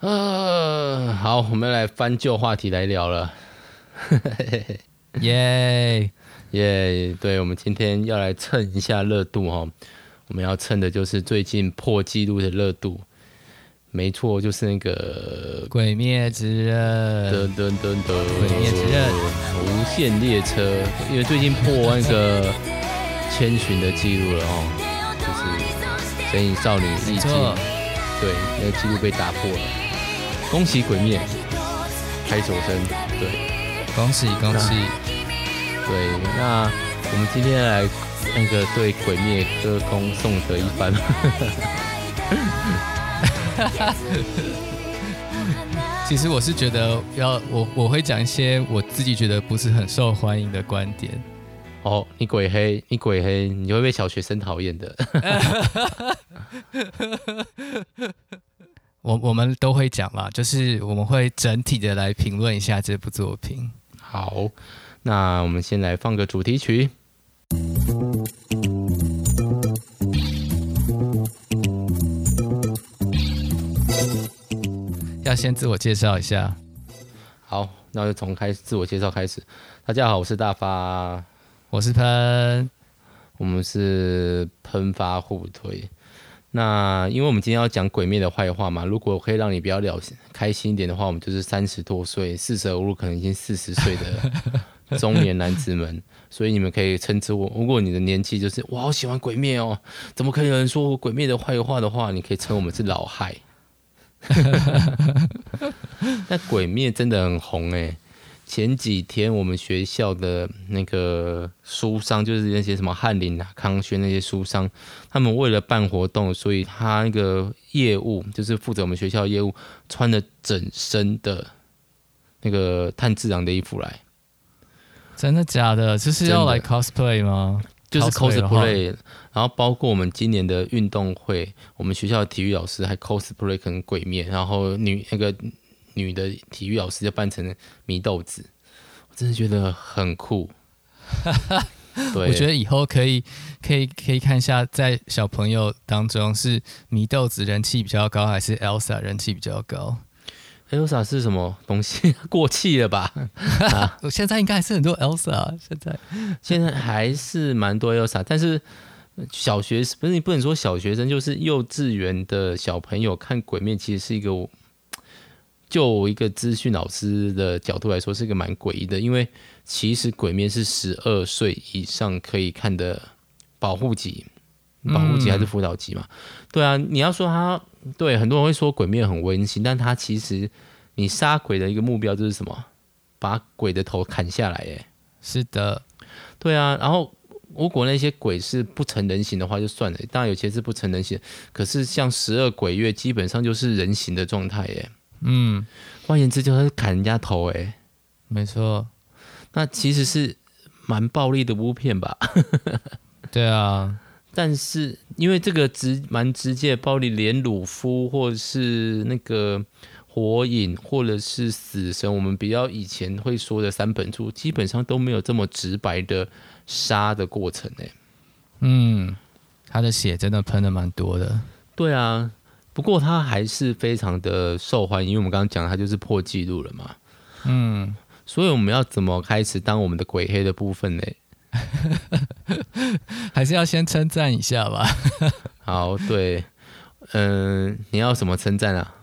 呃，好，我们来翻旧话题来聊了。耶耶！对，我们今天要来蹭一下热度哈。我们要蹭的就是最近破纪录的热度。没错，就是那个《鬼灭之刃》。噔噔噔噔，《鬼灭之刃》无限列车，因为最近破那个千寻的记录了哦，就是《神隐少女日记》。对，那个记录被打破了。恭喜《鬼灭》，拍手声。对，恭喜恭喜。对，那我们今天来那个对《鬼灭》歌功颂德一番。其实我是觉得要我我会讲一些我自己觉得不是很受欢迎的观点。哦，你鬼黑，你鬼黑，你会被小学生讨厌的。我我们都会讲啦，就是我们会整体的来评论一下这部作品。好，那我们先来放个主题曲。要先自我介绍一下，好，那就从开始自我介绍开始。大家好，我是大发，我是喷，我们是喷发互推。那因为我们今天要讲鬼灭的坏话嘛，如果可以让你比较了开心一点的话，我们就是三十多岁、四舍五入可能已经四十岁的中年男子们，所以你们可以称之我。如果你的年纪就是我好喜欢鬼灭哦，怎么可以有人说我鬼灭的坏话的话，你可以称我们是老害。那鬼灭真的很红哎！前几天我们学校的那个书商，就是那些什么翰林啊、康轩那些书商，他们为了办活动，所以他那个业务就是负责我们学校业务，穿了整身的那个炭治郎的衣服来。真的假的？这是要来 cosplay 吗？就是 cosplay，然后包括我们今年的运动会，我们学校的体育老师还 cosplay 可能鬼面，然后女那个女的体育老师就扮成祢豆子，我真的觉得很酷。对，我觉得以后可以可以可以看一下，在小朋友当中是祢豆子人气比较高，还是 Elsa 人气比较高？Elsa 是什么东西？过气了吧？啊，现在应该还是很多 Elsa。现在现在还是蛮多 Elsa，但是小学不是，你不能说小学生，就是幼稚园的小朋友看鬼面，其实是一个就一个资讯老师的角度来说，是一个蛮诡异的。因为其实鬼面是十二岁以上可以看的保护级，保护级还是辅导级嘛？嗯、对啊，你要说他。对，很多人会说鬼面很温馨，但他其实你杀鬼的一个目标就是什么？把鬼的头砍下来。哎，是的，对啊。然后如果那些鬼是不成人形的话，就算了。当然有些是不成人形，可是像十二鬼月基本上就是人形的状态。哎，嗯，换言之就是砍人家头。哎，没错。那其实是蛮暴力的污片吧？对啊。但是因为这个直蛮直接暴力，连鲁夫或者是那个火影或者是死神，我们比较以前会说的三本柱，基本上都没有这么直白的杀的过程呢。嗯，他的血真的喷的蛮多的。对啊，不过他还是非常的受欢迎，因为我们刚刚讲他就是破纪录了嘛。嗯，所以我们要怎么开始当我们的鬼黑的部分呢？还是要先称赞一下吧。好，对，嗯、呃，你要什么称赞啊？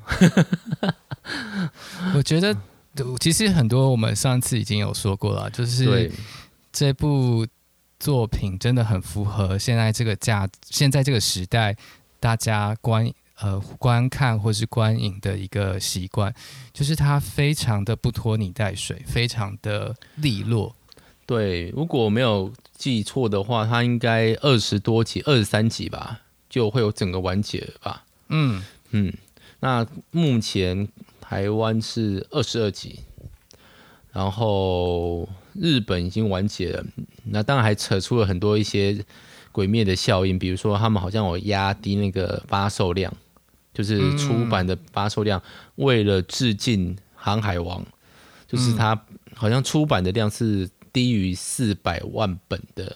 我觉得，其实很多我们上次已经有说过了，就是这部作品真的很符合现在这个价，现在这个时代大家观呃观看或是观影的一个习惯，就是它非常的不拖泥带水，非常的利落。对，如果没有记错的话，它应该二十多集，二十三集吧，就会有整个完结了吧？嗯嗯。那目前台湾是二十二集，然后日本已经完结了。那当然还扯出了很多一些鬼灭的效应，比如说他们好像有压低那个发售量，就是出版的发售量，为了致敬《航海王》，就是它好像出版的量是。低于四百万本的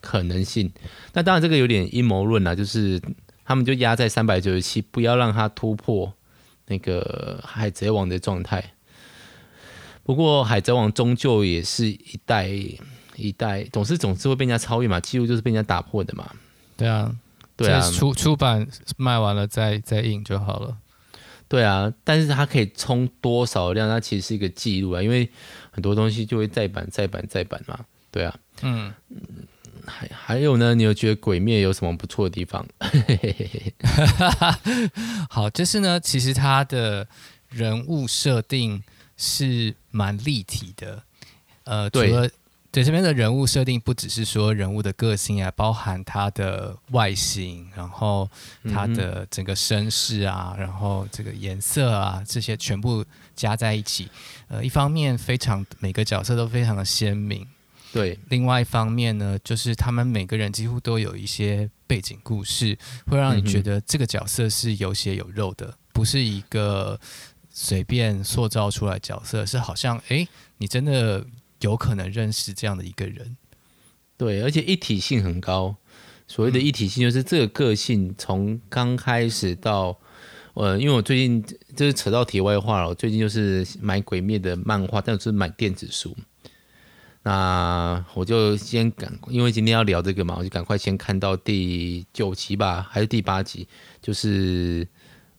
可能性，那当然这个有点阴谋论啦，就是他们就压在三百九十七，不要让它突破那个海贼王的状态。不过海贼王终究也是一代一代，总是总是会被人家超越嘛，记录就是被人家打破的嘛。对啊，对啊，出出版卖完了再再印就好了。对啊，但是它可以冲多少量？它其实是一个记录啊，因为很多东西就会再版、再版、再版嘛。对啊，嗯，还还有呢，你有觉得《鬼灭》有什么不错的地方？好，就是呢，其实它的人物设定是蛮立体的。呃，除了对这边的人物设定不只是说人物的个性啊，包含他的外形，然后他的整个身世啊，嗯、然后这个颜色啊，这些全部加在一起。呃，一方面非常每个角色都非常的鲜明，对。另外一方面呢，就是他们每个人几乎都有一些背景故事，会让你觉得这个角色是有血有肉的，不是一个随便塑造出来角色，是好像哎，你真的。有可能认识这样的一个人，对，而且一体性很高。所谓的一体性，就是这个个性从刚开始到，呃，因为我最近就是扯到题外话了，我最近就是买《鬼灭》的漫画，但是买电子书。那我就先赶，因为今天要聊这个嘛，我就赶快先看到第九集吧，还是第八集，就是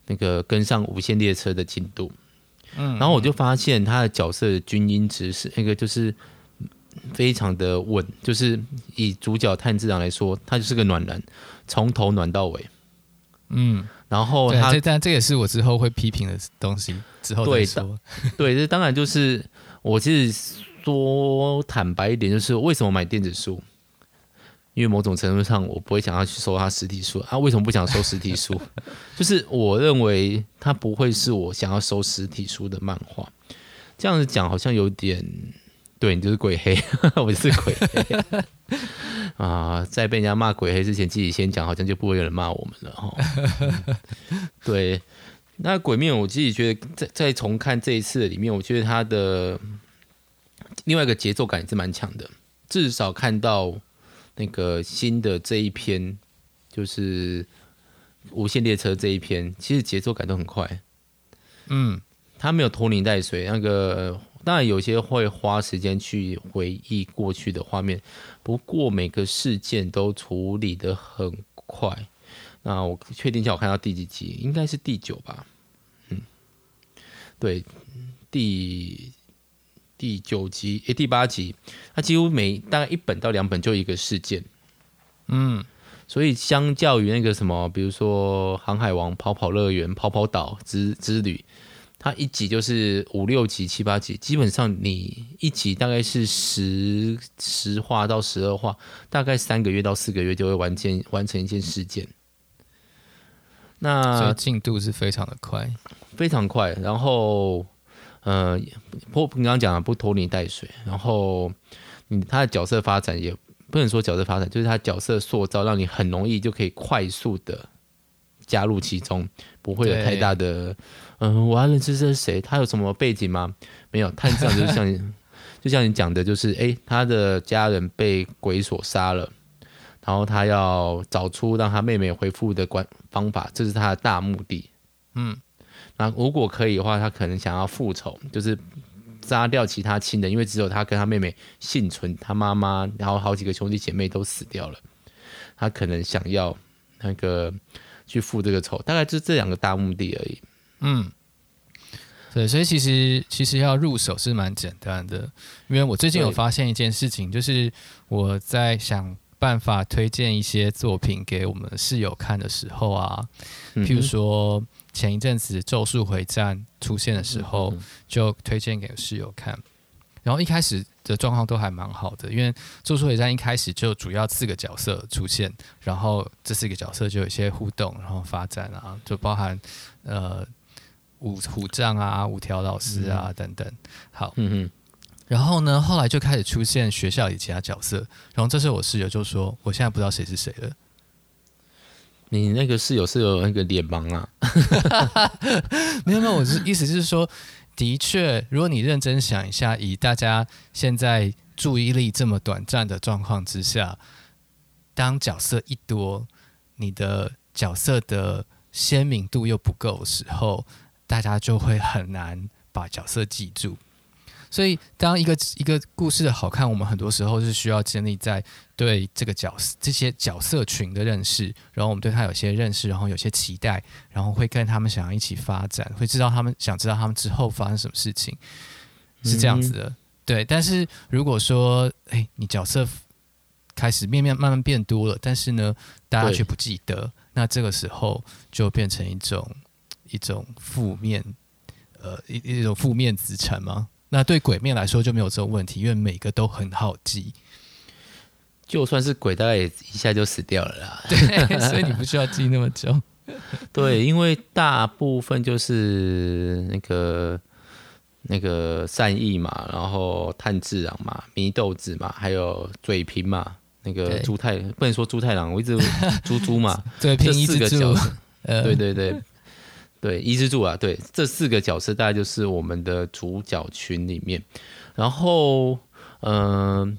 那个跟上无限列车的进度。嗯，然后我就发现他的角色的均音值是那个，就是非常的稳，就是以主角炭治郎来说，他就是个暖男，从头暖到尾。嗯，然后他这但这也是我之后会批评的东西，之后再说。对，这当然就是我其实说坦白一点，就是为什么买电子书。因为某种程度上，我不会想要去收他实体书啊。为什么不想收实体书？就是我认为他不会是我想要收实体书的漫画。这样子讲好像有点，对，你就是鬼黑，我就是鬼黑 啊！在被人家骂鬼黑之前，自己先讲，好像就不会有人骂我们了哈。对，那鬼面，我自己觉得在在重看这一次的里面，我觉得他的另外一个节奏感也是蛮强的，至少看到。那个新的这一篇，就是无限列车这一篇，其实节奏感都很快。嗯，他没有拖泥带水。那个当然有些会花时间去回忆过去的画面，不过每个事件都处理的很快。那我确定一下，我看到第几集，应该是第九吧？嗯，对，第。第九集，诶，第八集，它几乎每大概一本到两本就一个事件，嗯，所以相较于那个什么，比如说《航海王》跑跑乐园、跑跑岛之之旅，它一集就是五六集、七八集，基本上你一集大概是十十话到十二话，大概三个月到四个月就会完件完成一件事件，那进度是非常的快，非常快，然后。呃，不，你刚刚讲的不拖泥带水，然后你他的角色发展也不能说角色发展，就是他角色塑造，让你很容易就可以快速的加入其中，不会有太大的，嗯、呃，我要认识这是谁？他有什么背景吗？没有，他这样就像，就像你讲的，就是哎，他的家人被鬼所杀了，然后他要找出让他妹妹恢复的关方法，这是他的大目的，嗯。那如果可以的话，他可能想要复仇，就是杀掉其他亲人，因为只有他跟他妹妹幸存，他妈妈然后好几个兄弟姐妹都死掉了，他可能想要那个去复这个仇，大概就这两个大目的而已。嗯，对，所以其实其实要入手是蛮简单的，因为我最近有发现一件事情，就是我在想办法推荐一些作品给我们室友看的时候啊，譬如说。前一阵子《咒术回战》出现的时候，就推荐给室友看。然后一开始的状况都还蛮好的，因为《咒术回战》一开始就主要四个角色出现，然后这四个角色就有一些互动，然后发展啊，就包含呃五虎杖啊、五条老师啊等等。好，嗯，然后呢，后来就开始出现学校里其他角色，然后这时候我室友就说：“我现在不知道谁是谁了。”你那个室友是有那个脸盲啊？没有没有，我是意思是说，的确，如果你认真想一下，以大家现在注意力这么短暂的状况之下，当角色一多，你的角色的鲜明度又不够的时候，大家就会很难把角色记住。所以，当一个一个故事的好看，我们很多时候是需要建立在对这个角色、这些角色群的认识，然后我们对他有些认识，然后有些期待，然后会跟他们想要一起发展，会知道他们想知道他们之后发生什么事情，是这样子的。嗯、对，但是如果说，哎，你角色开始面面慢慢变多了，但是呢，大家却不记得，那这个时候就变成一种一种负面，呃，一一种负面资产吗？那对鬼面来说就没有这种问题，因为每个都很好记，就算是鬼，大概也一下就死掉了啦。对，所以你不需要记那么久。对，因为大部分就是那个那个善意嘛，然后炭治郎嘛，祢豆子嘛，还有嘴平嘛，那个猪太不能说猪太郎，我一直猪猪嘛，对，这四个角色，呃，对对对。对，伊之助啊，对，这四个角色大概就是我们的主角群里面，然后，嗯、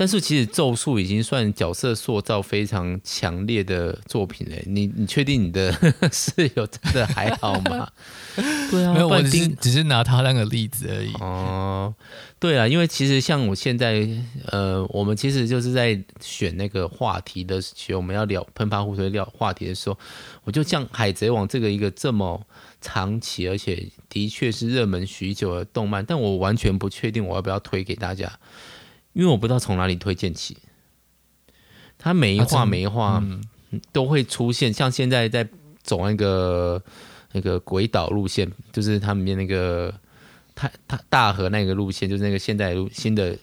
但是其实咒术已经算角色塑造非常强烈的作品嘞。你你确定你的 室友真的还好吗？对啊，没有，我只是只是拿他那个例子而已。哦。对啊，因为其实像我现在，呃，我们其实就是在选那个话题的时候，我们要聊喷发互推聊话题的时候，我就像《海贼王》这个一个这么长期而且的确是热门许久的动漫，但我完全不确定我要不要推给大家，因为我不知道从哪里推荐起。他每一画每一画都会出现，像现在在走那个那个鬼岛路线，就是他们面那个。他他大河那个路线就是那个现代路新的，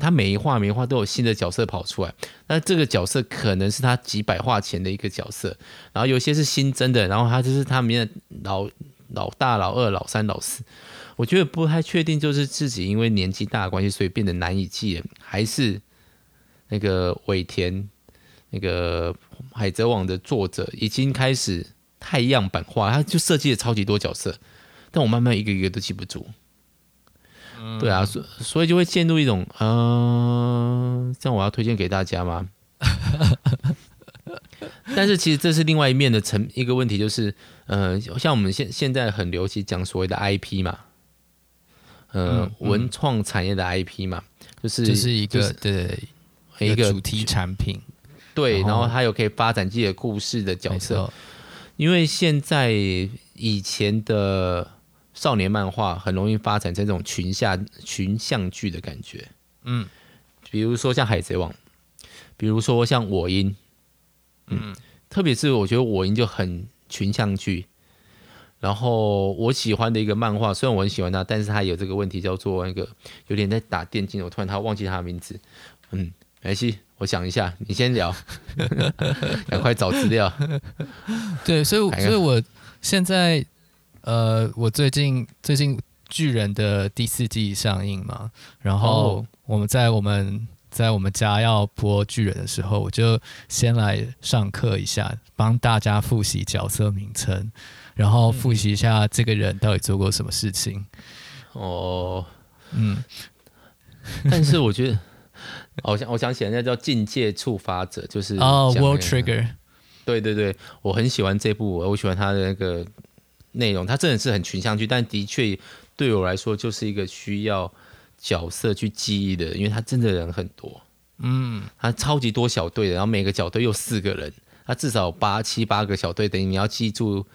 他每一画每一画都有新的角色跑出来，那这个角色可能是他几百画前的一个角色，然后有些是新增的，然后他就是他里面的老老大、老二、老三、老四，我觉得不太确定，就是自己因为年纪大的关系，所以变得难以记，还是那个尾田那个海贼王的作者已经开始太样板化，他就设计了超级多角色，但我慢慢一个一个都记不住。对啊，所所以就会陷入一种，嗯、呃，这样我要推荐给大家吗？但是其实这是另外一面的层一个问题，就是，呃，像我们现现在很流行讲所谓的 IP 嘛，呃，嗯嗯、文创产业的 IP 嘛，就是就是一个、就是、对一个主题产品，对，然后它有可以发展自己的故事的角色，因为现在以前的。少年漫画很容易发展成这种群像群像剧的感觉，嗯，比如说像海贼王，比如说像我音，嗯，嗯。特别是我觉得我音就很群像剧。然后我喜欢的一个漫画，虽然我很喜欢它，但是它有这个问题，叫做那个有点在打电竞，我突然他忘记他的名字，嗯，没关系，我想一下，你先聊，赶快找资料。对，所以所以我现在。呃，我最近最近巨人的第四季上映嘛，然后我们在我们在我们家要播巨人的时候，我就先来上课一下，帮大家复习角色名称，然后复习一下这个人到底做过什么事情。哦，嗯，但是我觉得，我想我想起来，那叫境界触发者，就是哦，World Trigger，对对对，我很喜欢这部，我喜欢他的那个。内容它真的是很群像剧，但的确对我来说就是一个需要角色去记忆的，因为他真的人很多，嗯，他超级多小队的，然后每个小队又四个人，他至少八七八个小队，等于你要记住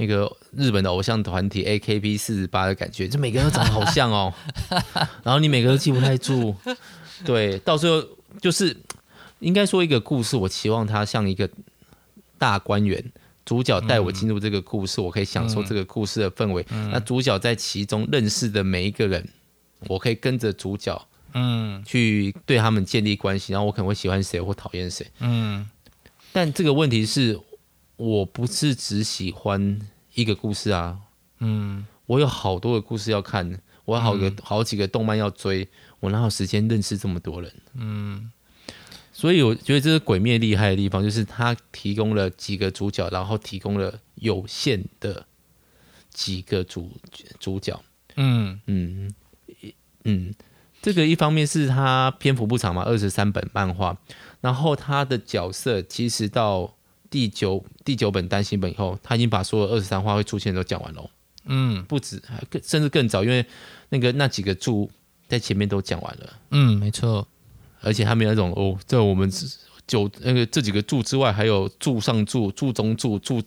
那个日本的偶像团体 AKB 四十八的感觉，就每个人都长得好像哦，然后你每个都记不太住，对，到最后就是应该说一个故事，我期望它像一个大观园。主角带我进入这个故事，嗯、我可以享受这个故事的氛围。嗯、那主角在其中认识的每一个人，我可以跟着主角，嗯，去对他们建立关系。然后我可能会喜欢谁或讨厌谁，嗯。但这个问题是，我不是只喜欢一个故事啊，嗯，我有好多个故事要看，我有好个、嗯、好几个动漫要追，我哪有时间认识这么多人？嗯。所以我觉得这是鬼灭厉害的地方，就是它提供了几个主角，然后提供了有限的几个主主角。嗯嗯嗯，这个一方面是他篇幅不长嘛，二十三本漫画，然后他的角色其实到第九第九本单行本以后，他已经把所有二十三话会出现都讲完了。嗯，不止，更甚至更早，因为那个那几个柱在前面都讲完了。嗯，没错。而且他们有那种哦，这我们九那个这几个柱之外，还有柱上柱、柱中柱、柱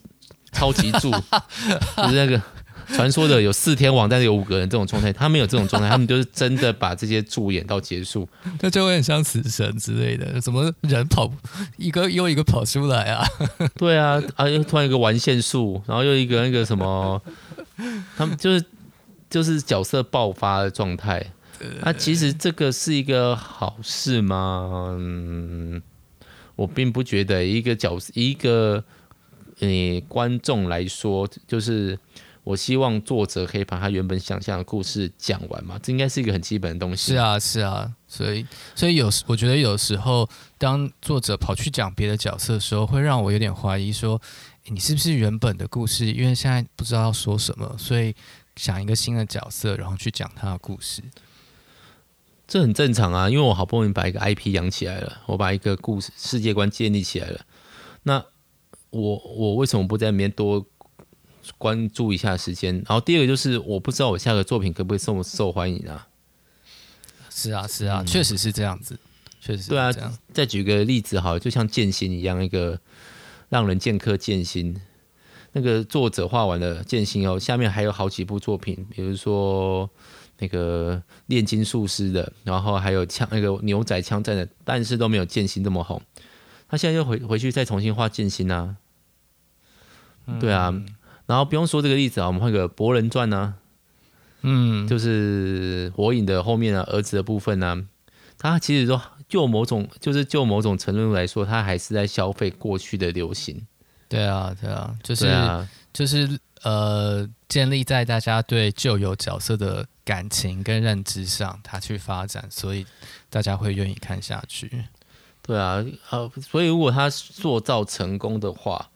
超级柱，就是那个。传说的有四天王，但是有五个人这种状态，他们有这种状态，他们就是真的把这些助演到结束，那就会很像死神之类的，怎么人跑一个又一个跑出来啊？对啊，啊又突然一个完线术，然后又一个那个什么，他们就是就是角色爆发的状态。那、啊、其实这个是一个好事吗？嗯，我并不觉得一个角色一个你观众来说就是。我希望作者可以把他原本想象的故事讲完嘛，这应该是一个很基本的东西。是啊，是啊，所以，所以有时我觉得有时候，当作者跑去讲别的角色的时候，会让我有点怀疑，说，你是不是原本的故事？因为现在不知道要说什么，所以想一个新的角色，然后去讲他的故事。这很正常啊，因为我好不容易把一个 IP 养起来了，我把一个故事世界观建立起来了，那我我为什么不在里面多？关注一下时间，然后第二个就是我不知道我下个作品可不可以受受欢迎啊？是啊，是啊，确实是这样子，确实对啊。再举个例子好了，就像剑心一样，一个让人剑客剑心，那个作者画完了剑心哦，下面还有好几部作品，比如说那个炼金术师的，然后还有枪那个牛仔枪战的，但是都没有剑心这么红。他现在又回回去再重新画剑心啊？对啊。嗯然后不用说这个例子啊，我们换个《博人传》呢，嗯，就是火影的后面的儿子的部分呢、啊，他其实说就某种就是就某种程度来说，他还是在消费过去的流行。对啊，对啊，就是啊就是呃，建立在大家对旧有角色的感情跟认知上，他去发展，所以大家会愿意看下去。对啊，呃，所以如果他塑造成功的话。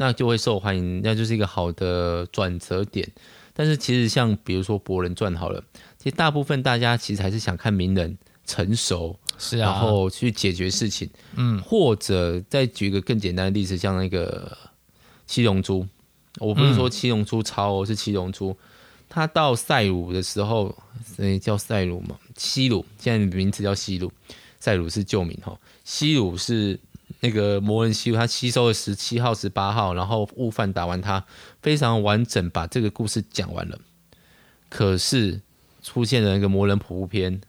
那就会受欢迎，那就是一个好的转折点。但是其实像比如说《博人传》好了，其实大部分大家其实还是想看名人成熟，是啊，然后去解决事情。嗯，或者再举一个更简单的例子，像那个七龙珠，我不是说七龙珠超，哦，是七龙珠。他到赛鲁的时候，诶，叫赛鲁嘛？西鲁现在名字叫西鲁，赛鲁是旧名哈。西鲁是。那个魔人西，他吸收了十七号、十八号，然后悟饭打完他，非常完整把这个故事讲完了。可是出现了那个魔人普乌篇，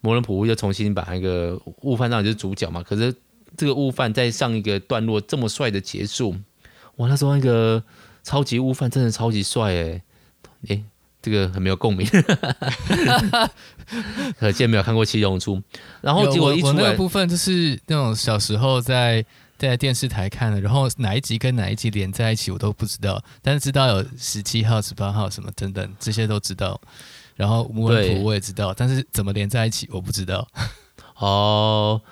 魔人普乌就重新把那个悟饭当然就是主角嘛。可是这个悟饭在上一个段落这么帅的结束，哇！那时候那个超级悟饭真的超级帅诶。诶这个很没有共鸣，可见没有看过《七龙珠》。然后结果一出来，我那个部分就是那种小时候在在电视台看的，然后哪一集跟哪一集连在一起我都不知道，但是知道有十七号、十八号什么等等这些都知道。然后我也知道，但是怎么连在一起我不知道。哦。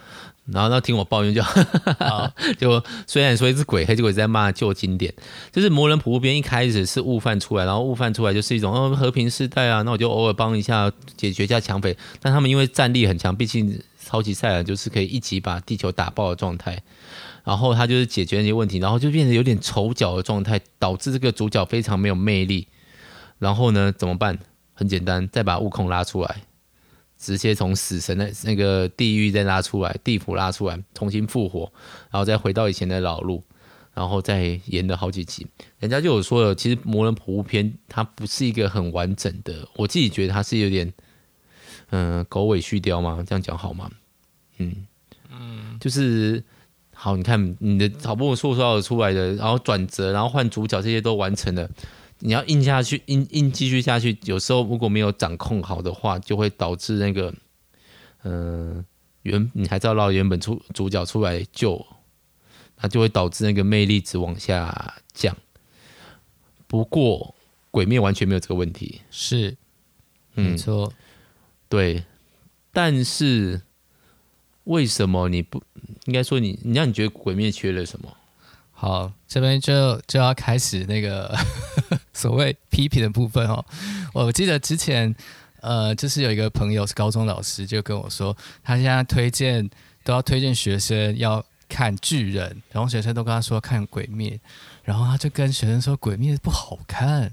然后他听我抱怨就，好就虽然说一只鬼黑，结果在骂旧经典。就是魔人普乌篇一开始是悟饭出来，然后悟饭出来就是一种哦和平时代啊，那我就偶尔帮一下解决一下抢匪。但他们因为战力很强，毕竟超级赛亚就是可以一击把地球打爆的状态。然后他就是解决那些问题，然后就变得有点丑角的状态，导致这个主角非常没有魅力。然后呢，怎么办？很简单，再把悟空拉出来。直接从死神的那个地狱再拉出来，地府拉出来，重新复活，然后再回到以前的老路，然后再演了好几集。人家就有说了，其实《魔人普乌篇》它不是一个很完整的，我自己觉得它是有点，嗯、呃，狗尾续貂嘛？这样讲好吗？嗯嗯，就是好，你看你的好不容易塑造出来的，然后转折，然后换主角，这些都完成了。你要硬下去，硬硬继续下去，有时候如果没有掌控好的话，就会导致那个，嗯、呃，原你还是要绕原本出主角出来救，那就会导致那个魅力值往下降。不过鬼灭完全没有这个问题，是，没错、嗯，对。但是为什么你不应该说你？你让你觉得鬼灭缺了什么？好，这边就就要开始那个 所谓批评的部分哦。我记得之前，呃，就是有一个朋友是高中老师，就跟我说，他现在推荐都要推荐学生要看巨人，然后学生都跟他说看鬼灭，然后他就跟学生说鬼灭不好看，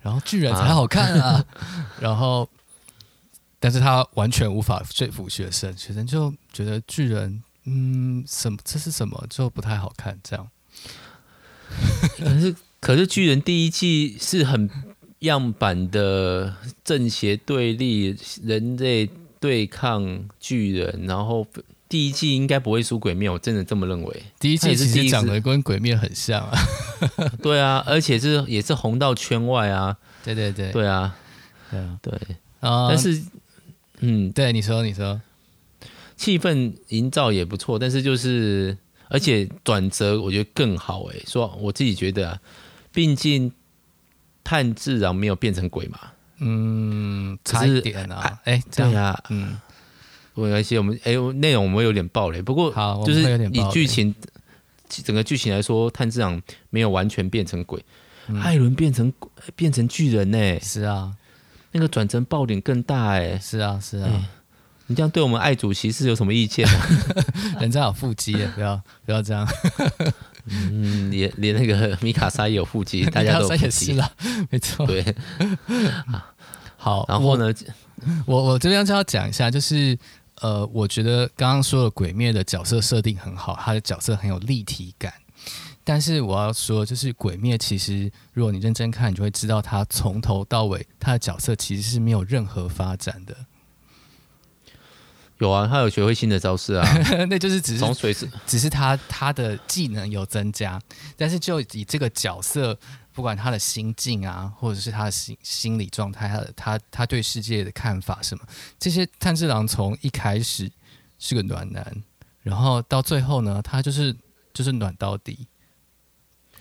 然后巨人才好看啊，然后，但是他完全无法说服学生，学生就觉得巨人，嗯，什么这是什么，就不太好看，这样。可是，可是巨人第一季是很样板的正邪对立，人类对抗巨人，然后。第一季应该不会输鬼灭，我真的这么认为。第一季其实长得跟鬼灭很像啊。对啊，而且是也是红到圈外啊。对对对，对啊，对啊，对。嗯、但是，嗯，对，你说，你说，气氛营造也不错，但是就是，而且转折我觉得更好哎。说我自己觉得、啊，毕竟炭治郎没有变成鬼嘛。嗯，差一点啊。哎，对啊，嗯。没关系，我们哎，内容我们有点爆雷，不过好，就是以剧情整个剧情来说，炭治郎没有完全变成鬼，嗯、艾伦变成变成巨人呢？是啊，那个转折爆点更大哎！是啊，是啊，欸、你这样对我们爱主席是有什么意见吗？人家有腹肌，不要不要这样。嗯，连连那个米卡莎也有腹肌，大家都有腹肌了，没错。对，好，然后呢，我我这边就要讲一下，就是。呃，我觉得刚刚说的鬼灭的角色设定很好，他的角色很有立体感。但是我要说，就是鬼灭其实，如果你认真看，你就会知道他从头到尾他的角色其实是没有任何发展的。有啊，他有学会新的招式啊，那就是只是从水是只是他他的技能有增加，但是就以这个角色。不管他的心境啊，或者是他的心心理状态，他的他他对世界的看法什么，这些炭治郎从一开始是个暖男，然后到最后呢，他就是就是暖到底，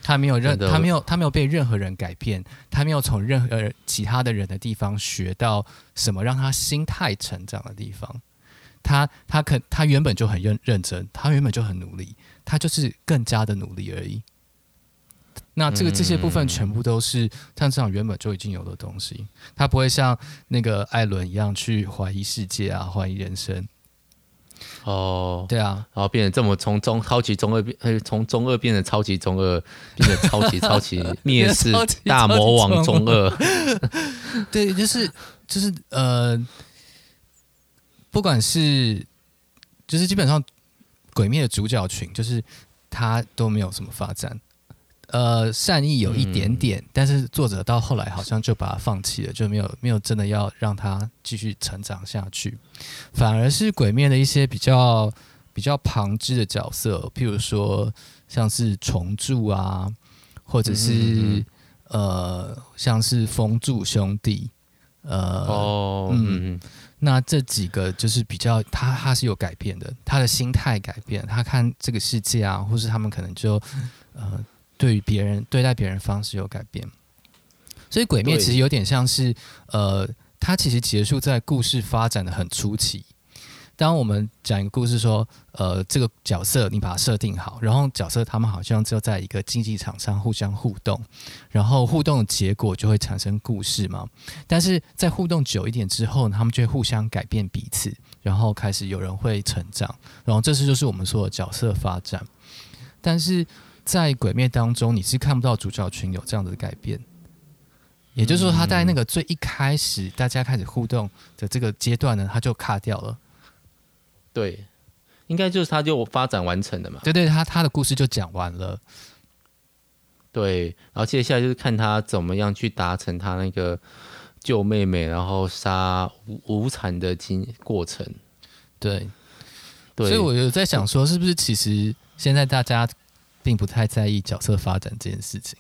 他没有任他没有他没有被任何人改变，他没有从任何其他的人的地方学到什么让他心态成长的地方，他他肯他原本就很认认真，他原本就很努力，他就是更加的努力而已。那这个这些部分全部都是像这样原本就已经有的东西，他不会像那个艾伦一样去怀疑世界啊，怀疑人生。哦，对啊，然后变成这么从中超级中二变，从中二变成超级中二，变成超级超级 蔑视大魔王中二。对，就是就是呃，不管是就是基本上鬼灭的主角群，就是他都没有什么发展。呃，善意有一点点，嗯、但是作者到后来好像就把它放弃了，就没有没有真的要让他继续成长下去，反而是鬼灭的一些比较比较旁支的角色，譬如说像是虫柱啊，或者是嗯嗯嗯呃像是风柱兄弟，呃哦嗯，那这几个就是比较他他是有改变的，他的心态改变，他看这个世界啊，或是他们可能就呃。对于别人对待别人方式有改变，所以《鬼灭》其实有点像是，呃，它其实结束在故事发展的很初期。当我们讲一个故事，说，呃，这个角色你把它设定好，然后角色他们好像就在一个竞技场上互相互动，然后互动的结果就会产生故事嘛。但是在互动久一点之后，他们就会互相改变彼此，然后开始有人会成长，然后这是就是我们说的角色发展，但是。在鬼灭当中，你是看不到主角群有这样的改变，也就是说，他在那个最一开始大家开始互动的这个阶段呢，他就卡掉了。对，应该就是他就发展完成了嘛。对对，他他的故事就讲完了。对，然后接下来就是看他怎么样去达成他那个救妹妹，然后杀无无惨的经过程。对，对，所以我有在想说，是不是其实现在大家。并不太在意角色发展这件事情。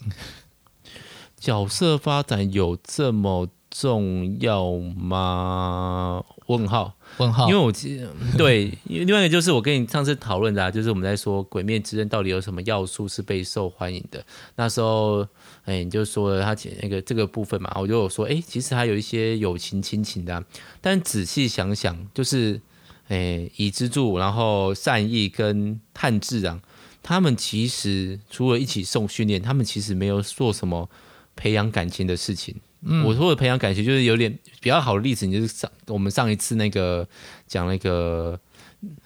角色发展有这么重要吗？问号，问号。因为我记得，对，另外一个就是我跟你上次讨论的，啊，就是我们在说《鬼灭之刃》到底有什么要素是被受欢迎的。那时候，哎，你就说了他前那个这个部分嘛，我就有说，哎，其实还有一些友情亲情的，啊。但仔细想想，就是，哎，伊之助，然后善意跟炭治郎。他们其实除了一起受训练，他们其实没有做什么培养感情的事情。嗯，我说的培养感情，就是有点比较好的例子，你就是上我们上一次那个讲那个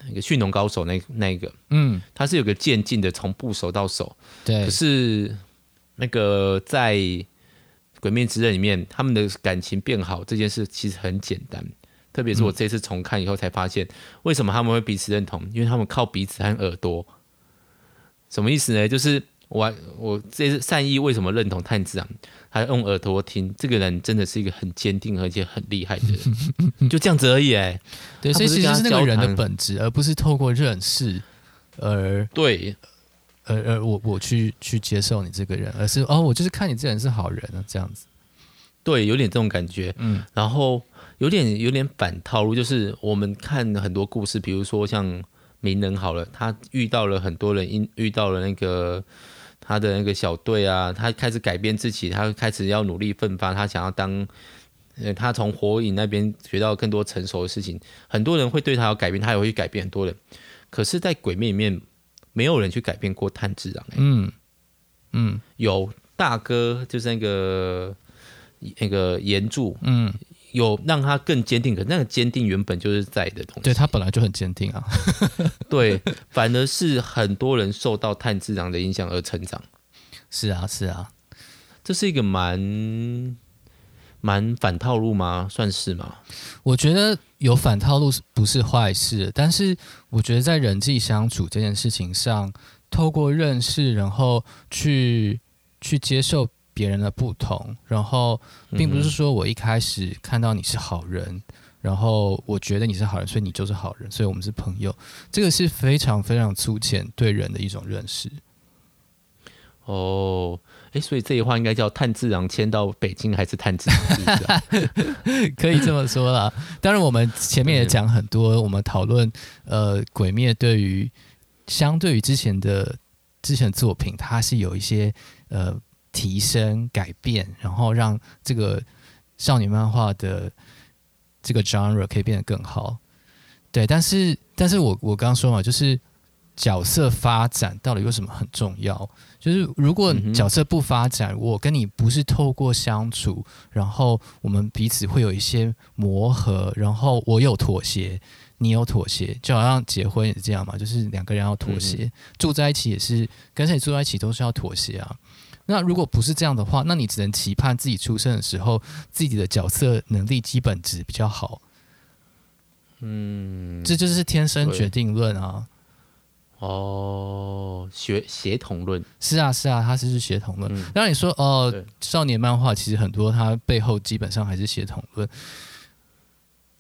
那个驯龙高手那那个，嗯，他是有个渐进的，从部手到手。对，可是那个在鬼面之刃》里面，他们的感情变好这件事其实很简单。特别是我这次重看以后才发现，为什么他们会彼此认同？因为他们靠鼻子和耳朵。什么意思呢？就是我我这是善意为什么认同炭治郎？他用耳朵听，这个人真的是一个很坚定而且很厉害的人，就这样子而已。哎，对，所以其实是那个人的本质，而不是透过认识而对，而而我我去去接受你这个人，而是哦，我就是看你这人是好人啊，这样子。对，有点这种感觉。嗯，然后。有点有点反套路，就是我们看很多故事，比如说像名人好了，他遇到了很多人，因遇到了那个他的那个小队啊，他开始改变自己，他开始要努力奋发，他想要当，呃，他从火影那边学到更多成熟的事情，很多人会对他有改变，他也会去改变很多人。可是，在鬼面里面，没有人去改变过炭治郎，欸，嗯嗯，有大哥就是那个那个炎柱，嗯。有让他更坚定，可那个坚定原本就是在的东西。对，他本来就很坚定啊。对，反而是很多人受到炭治郎的影响而成长。是啊，是啊，这是一个蛮蛮反套路吗？算是吗？我觉得有反套路不是坏事，但是我觉得在人际相处这件事情上，透过认识，然后去去接受。别人的不同，然后并不是说我一开始看到你是好人，嗯、然后我觉得你是好人，所以你就是好人，所以我们是朋友。这个是非常非常粗浅对人的一种认识。哦，诶，所以这句话应该叫炭治郎迁到北京，还是炭治郎是不是、啊？可以这么说啦。当然，我们前面也讲很多，我们讨论呃，鬼灭对于相对于之前的之前作品，它是有一些呃。提升、改变，然后让这个少女漫画的这个 genre 可以变得更好。对，但是，但是我我刚刚说嘛，就是角色发展到底有什么很重要？就是如果角色不发展，我跟你不是透过相处，然后我们彼此会有一些磨合，然后我有妥协，你有妥协，就好像结婚也是这样嘛，就是两个人要妥协，住在一起也是跟谁住在一起都是要妥协啊。那如果不是这样的话，那你只能期盼自己出生的时候，自己的角色能力基本值比较好。嗯，这就是天生决定论啊。哦，协协同论是啊是啊，它是是协同论。当然、嗯、你说哦，对少年漫画其实很多，它背后基本上还是协同论。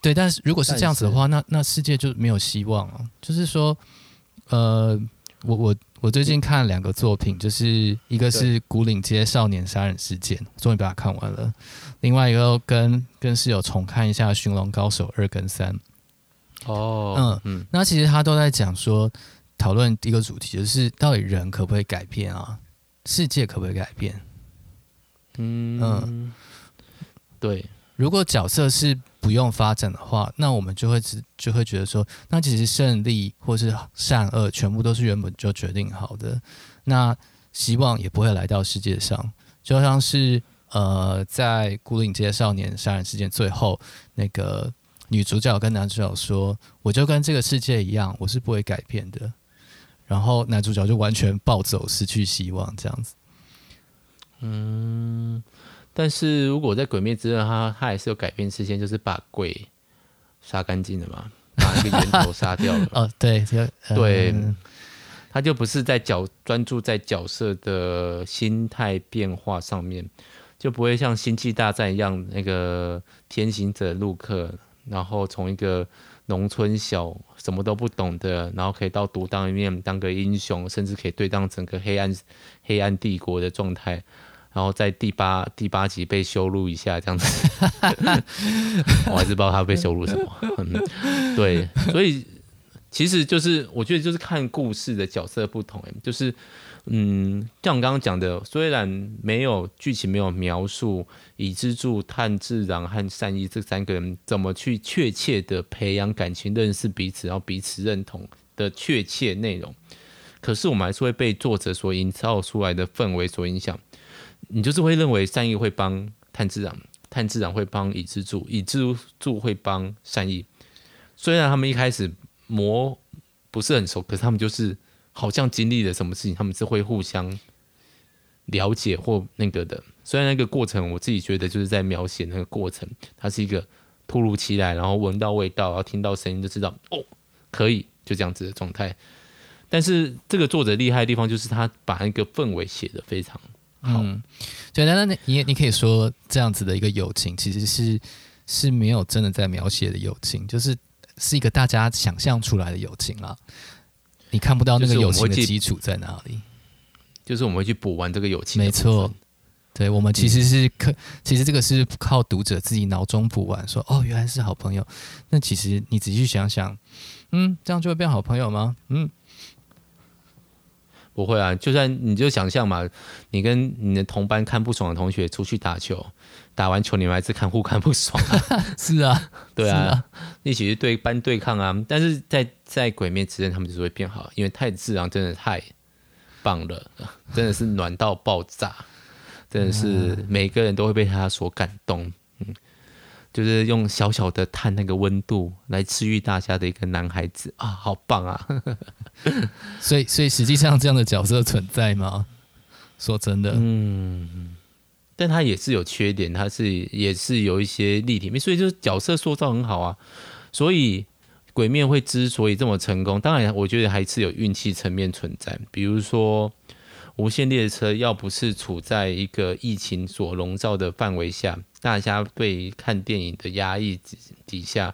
对，但是如果是这样子的话，那那世界就没有希望了。就是说，呃，我我。我最近看了两个作品，就是一个是《古岭街少年杀人事件》，终于把它看完了；另外一个跟跟室友重看一下《寻龙高手》二跟三。哦，嗯嗯，那其实他都在讲说，讨论一个主题，就是到底人可不可以改变啊？世界可不可以改变？嗯嗯，对。如果角色是不用发展的话，那我们就会只就会觉得说，那其实胜利或是善恶全部都是原本就决定好的，那希望也不会来到世界上。就像是呃，在《孤岭街少年杀人事件》最后，那个女主角跟男主角说：“我就跟这个世界一样，我是不会改变的。”然后男主角就完全暴走，失去希望，这样子。嗯。但是如果在《鬼灭之刃》，他他还是有改变视线，就是把鬼杀干净了嘛，把那个源头杀掉了。哦，对，呃、对，他就不是在角专注在角色的心态变化上面，就不会像《星际大战》一样，那个天行者陆克，然后从一个农村小什么都不懂的，然后可以到独当一面当个英雄，甚至可以对抗整个黑暗黑暗帝国的状态。然后在第八第八集被羞辱一下，这样子，我还是不知道他被羞辱什么。嗯，对，所以其实就是我觉得就是看故事的角色不同，就是嗯，像我刚刚讲的，虽然没有剧情没有描述以之助、炭治郎和善意这三个人怎么去确切的培养感情、认识彼此，然后彼此认同的确切内容，可是我们还是会被作者所营造出来的氛围所影响。你就是会认为善意会帮炭治郎，炭治郎会帮伊之助，伊之助会帮善意。虽然他们一开始磨不是很熟，可是他们就是好像经历了什么事情，他们是会互相了解或那个的。虽然那个过程，我自己觉得就是在描写那个过程，它是一个突如其来，然后闻到味道，然后听到声音就知道哦，可以就这样子的状态。但是这个作者厉害的地方就是他把那个氛围写得非常好。嗯，对，那那你你可以说这样子的一个友情，其实是是没有真的在描写的友情，就是是一个大家想象出来的友情啊。你看不到那个友情的基础在哪里，就是我们会去补完这个友情。没错，对，我们其实是可，其实这个是靠读者自己脑中补完，说哦，原来是好朋友。那其实你仔细想想，嗯，这样就会变好朋友吗？嗯。不会啊，就算你就想象嘛，你跟你的同班看不爽的同学出去打球，打完球你们还是看互看不爽啊。是啊，对啊，啊一起去对班对抗啊。但是在在鬼灭之刃他们就是会变好，因为太自然真的太棒了，真的是暖到爆炸，真的是每个人都会被他所感动。嗯。就是用小小的碳那个温度来治愈大家的一个男孩子啊，好棒啊！所以，所以实际上这样的角色存在吗？说真的，嗯，但他也是有缺点，他是也是有一些立体面，所以就是角色塑造很好啊。所以鬼面会之所以这么成功，当然我觉得还是有运气层面存在，比如说。无限列车要不是处在一个疫情所笼罩的范围下，大家对看电影的压抑底下，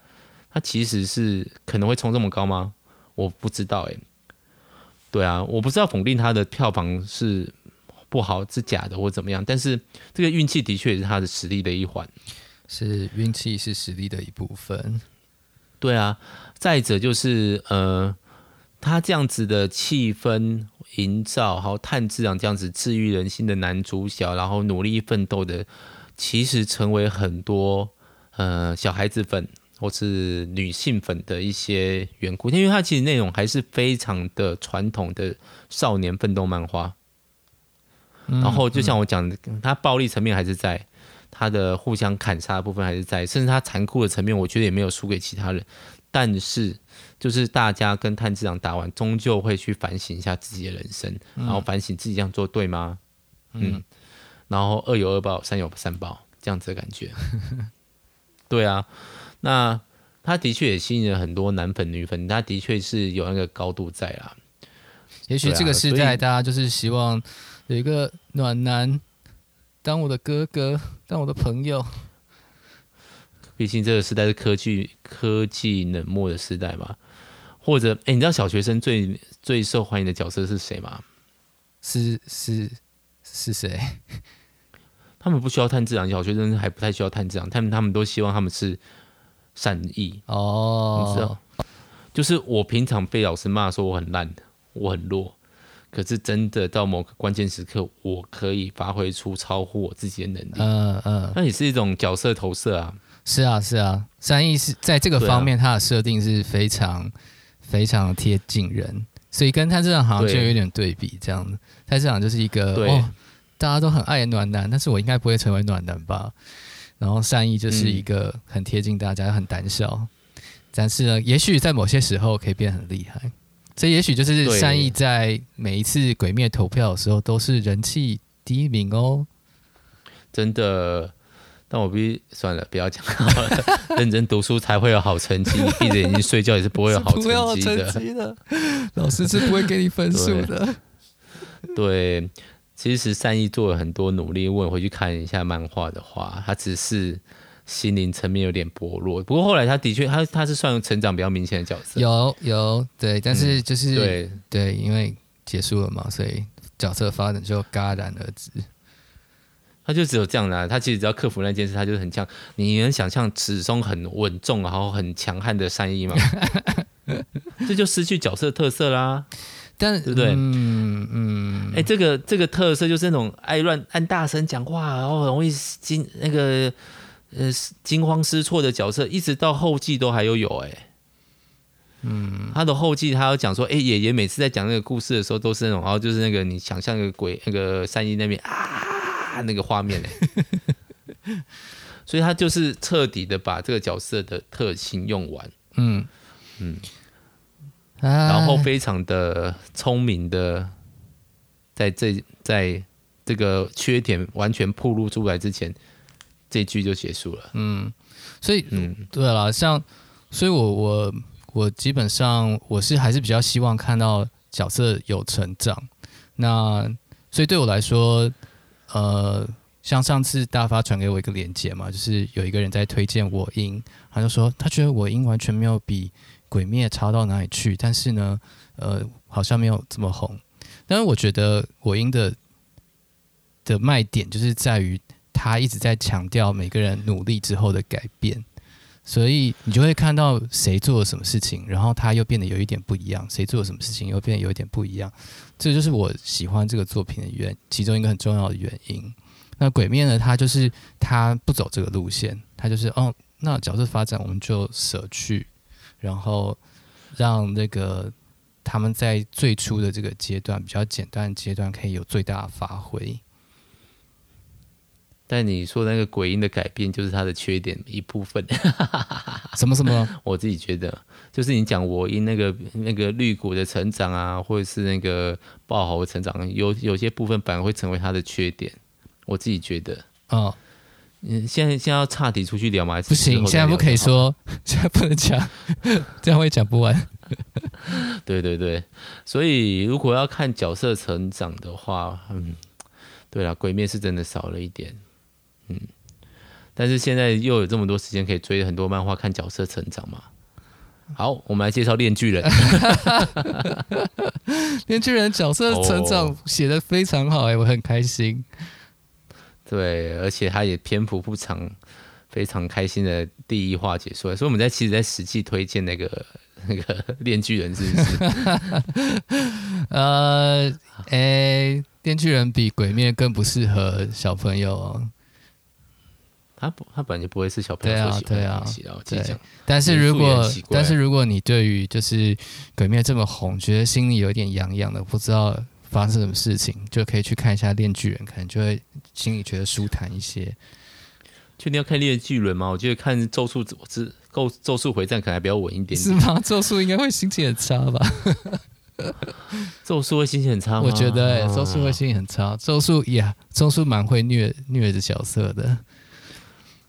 它其实是可能会冲这么高吗？我不知道诶。对啊，我不知道否定他的票房是不好是假的或怎么样，但是这个运气的确也是他的实力的一环。是运气是实力的一部分。对啊，再者就是呃。他这样子的气氛营造，还有炭治郎这样子治愈人心的男主角，然后努力奋斗的，其实成为很多呃小孩子粉或是女性粉的一些缘故。因为它其实内容还是非常的传统的少年奋斗漫画。然后就像我讲的，它暴力层面还是在，它的互相砍杀的部分还是在，甚至它残酷的层面，我觉得也没有输给其他人。但是，就是大家跟炭治郎打完，终究会去反省一下自己的人生，然后反省自己这样做对吗？嗯，嗯，然后恶有恶报，善有善报，这样子的感觉。对啊，那他的确也吸引了很多男粉女粉，他的确是有那个高度在啦。也许这个时代，大家就是希望有一个暖男当我的哥哥，当我的朋友。毕竟这个时代是科技科技冷漠的时代嘛，或者哎，你知道小学生最最受欢迎的角色是谁吗？是是是谁？他们不需要探自然，小学生还不太需要探自然，他们他们都希望他们是善意哦，你知道？就是我平常被老师骂说我很烂，我很弱，可是真的到某个关键时刻，我可以发挥出超乎我自己的能力。嗯嗯，那也是一种角色投射啊。是啊，是啊，善意是在这个方面，它的设定是非常、啊、非常贴近人，所以跟他这场好像就有点对比这样子。炭治郎就是一个哦，大家都很爱暖男，但是我应该不会成为暖男吧？然后善意就是一个很贴近大家，很胆小，但是呢，也许在某些时候可以变很厉害。这也许就是善意在每一次鬼灭投票的时候都是人气第一名哦，真的。但我必须算了，不要讲了。认真读书才会有好成绩，你闭着眼睛睡觉也是不会有好 成绩的，的。老师是不会给你分数的。对，对，其实善意做了很多努力。如果你回去看一下漫画的话，他只是心灵层面有点薄弱。不过后来他的确，他他是算成长比较明显的角色。有有对，但是就是、嗯、对对，因为结束了嘛，所以角色发展就戛然而止。他就只有这样啦，他其实只要克服那件事，他就很强。你能想象始终很稳重，然后很强悍的善意吗？这就失去角色特色啦。但对不对？嗯嗯。哎、欸，这个这个特色就是那种爱乱按大声讲话，然后容易惊那个呃惊慌失措的角色，一直到后记都还有有哎、欸。嗯，他的后记他要讲说，哎、欸，爷爷每次在讲那个故事的时候都是那种，然后就是那个你想象那个鬼那个三一那边啊。那个画面 所以他就是彻底的把这个角色的特性用完，嗯嗯，然后非常的聪明的在这在这个缺点完全暴露出来之前，这句就结束了。嗯，所以嗯，对了，像，所以我我我基本上我是还是比较希望看到角色有成长。那所以对我来说，呃，像上次大发传给我一个链接嘛，就是有一个人在推荐我音，他就说他觉得我音完全没有比鬼灭差到哪里去，但是呢，呃，好像没有这么红。但是我觉得我音的的卖点就是在于他一直在强调每个人努力之后的改变，所以你就会看到谁做了什么事情，然后他又变得有一点不一样，谁做了什么事情又变得有一点不一样。这就是我喜欢这个作品的原其中一个很重要的原因。那鬼灭呢？他就是他不走这个路线，他就是哦，那角色发展我们就舍去。然后让那个他们在最初的这个阶段比较简单的阶段可以有最大的发挥。但你说那个鬼音的改变就是他的缺点一部分。什么什么？我自己觉得，就是你讲我音那个那个绿谷的成长啊，或者是那个爆豪的成长，有有些部分反而会成为他的缺点。我自己觉得，哦。嗯，现在现在要岔题出去聊吗？不行，现在不可以说，现在不能讲，这样会讲不完。对对对，所以如果要看角色成长的话，嗯，对了，鬼灭是真的少了一点，嗯，但是现在又有这么多时间可以追很多漫画，看角色成长嘛。好，我们来介绍《链锯人》。《链锯人》角色成长写得非常好，哎，我很开心。对，而且他也篇幅不长，非常开心的第一话解说，所以我们在其实，在实际推荐那个那个链锯人是不是？呃，诶，电锯人比鬼灭更不适合小朋友哦。他不，他本来就不会是小朋友所喜欢的东西啊。对啊，对。但是如果但是如果你对于就是鬼灭这么红，觉得心里有点痒痒的，不知道。发生什么事情，就可以去看一下《链巨人》，可能就会心里觉得舒坦一些。确定要看《链锯人》吗？我觉得看咒术之咒咒术回战可能还比较稳一点点。是吗？咒术应该会心情很差吧？咒术会心情很差吗？我觉得、欸、咒术会心情很差。咒术呀，咒术蛮会虐虐的角色的。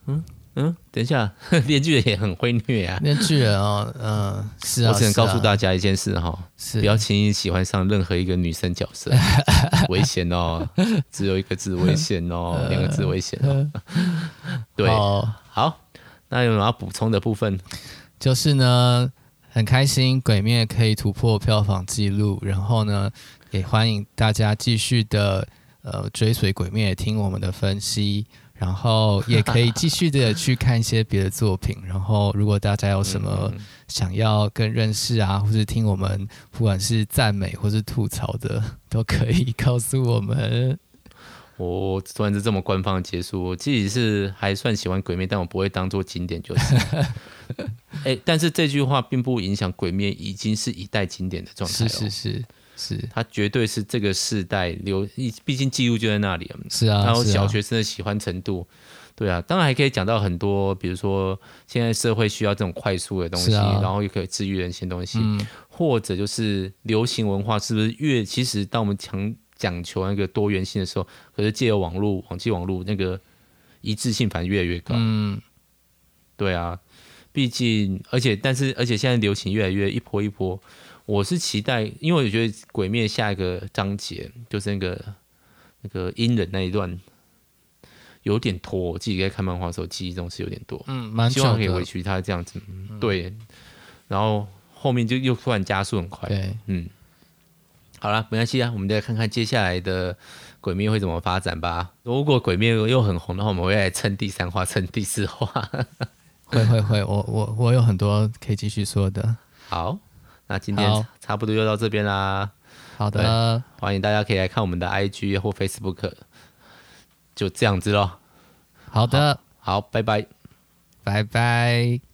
嗯。嗯，等一下，链锯人也很会虐啊。链锯人哦，嗯、呃，是啊。我只能告诉大家一件事哈，是不要轻易喜欢上任何一个女生角色，危险哦。只有一个字，危险哦，两个字，危险哦。对，好，那有什么要补充的部分？就是呢，很开心《鬼灭》可以突破票房纪录，然后呢，也欢迎大家继续的呃追随《鬼灭》，听我们的分析。然后也可以继续的去看一些别的作品。然后，如果大家有什么想要更认识啊，或是听我们不管是赞美或是吐槽的，都可以告诉我们。我突然是这么官方的结束，我自己是还算喜欢《鬼灭》，但我不会当做经典就是。哎，但是这句话并不影响《鬼灭》已经是一代经典的状态。是是是。是，他绝对是这个世代留，毕竟记录就在那里了。是啊，然后小学生的喜欢程度，对啊，当然还可以讲到很多，比如说现在社会需要这种快速的东西，啊、然后又可以治愈人心的东西，嗯、或者就是流行文化是不是越其实当我们强讲求那个多元性的时候，可是借由网络、网际网络那个一致性反而越来越高。嗯，对啊，毕竟而且但是而且现在流行越来越一波一波。我是期待，因为我觉得《鬼灭》下一个章节就是那个那个阴人那一段有点拖，我自己在看漫画的时候记忆中是有点多，嗯，蛮希望可以回去他这样子，嗯、对，然后后面就又突然加速很快，对，嗯，好了，没关系啊，我们再看看接下来的《鬼灭》会怎么发展吧。如果《鬼灭》又很红的话，我们会来蹭第三话、蹭第四话，会会会，我我我有很多可以继续说的，好。那今天差不多就到这边啦。好的，欢迎大家可以来看我们的 IG 或 Facebook，就这样子咯。好的，好，好，拜拜，拜拜。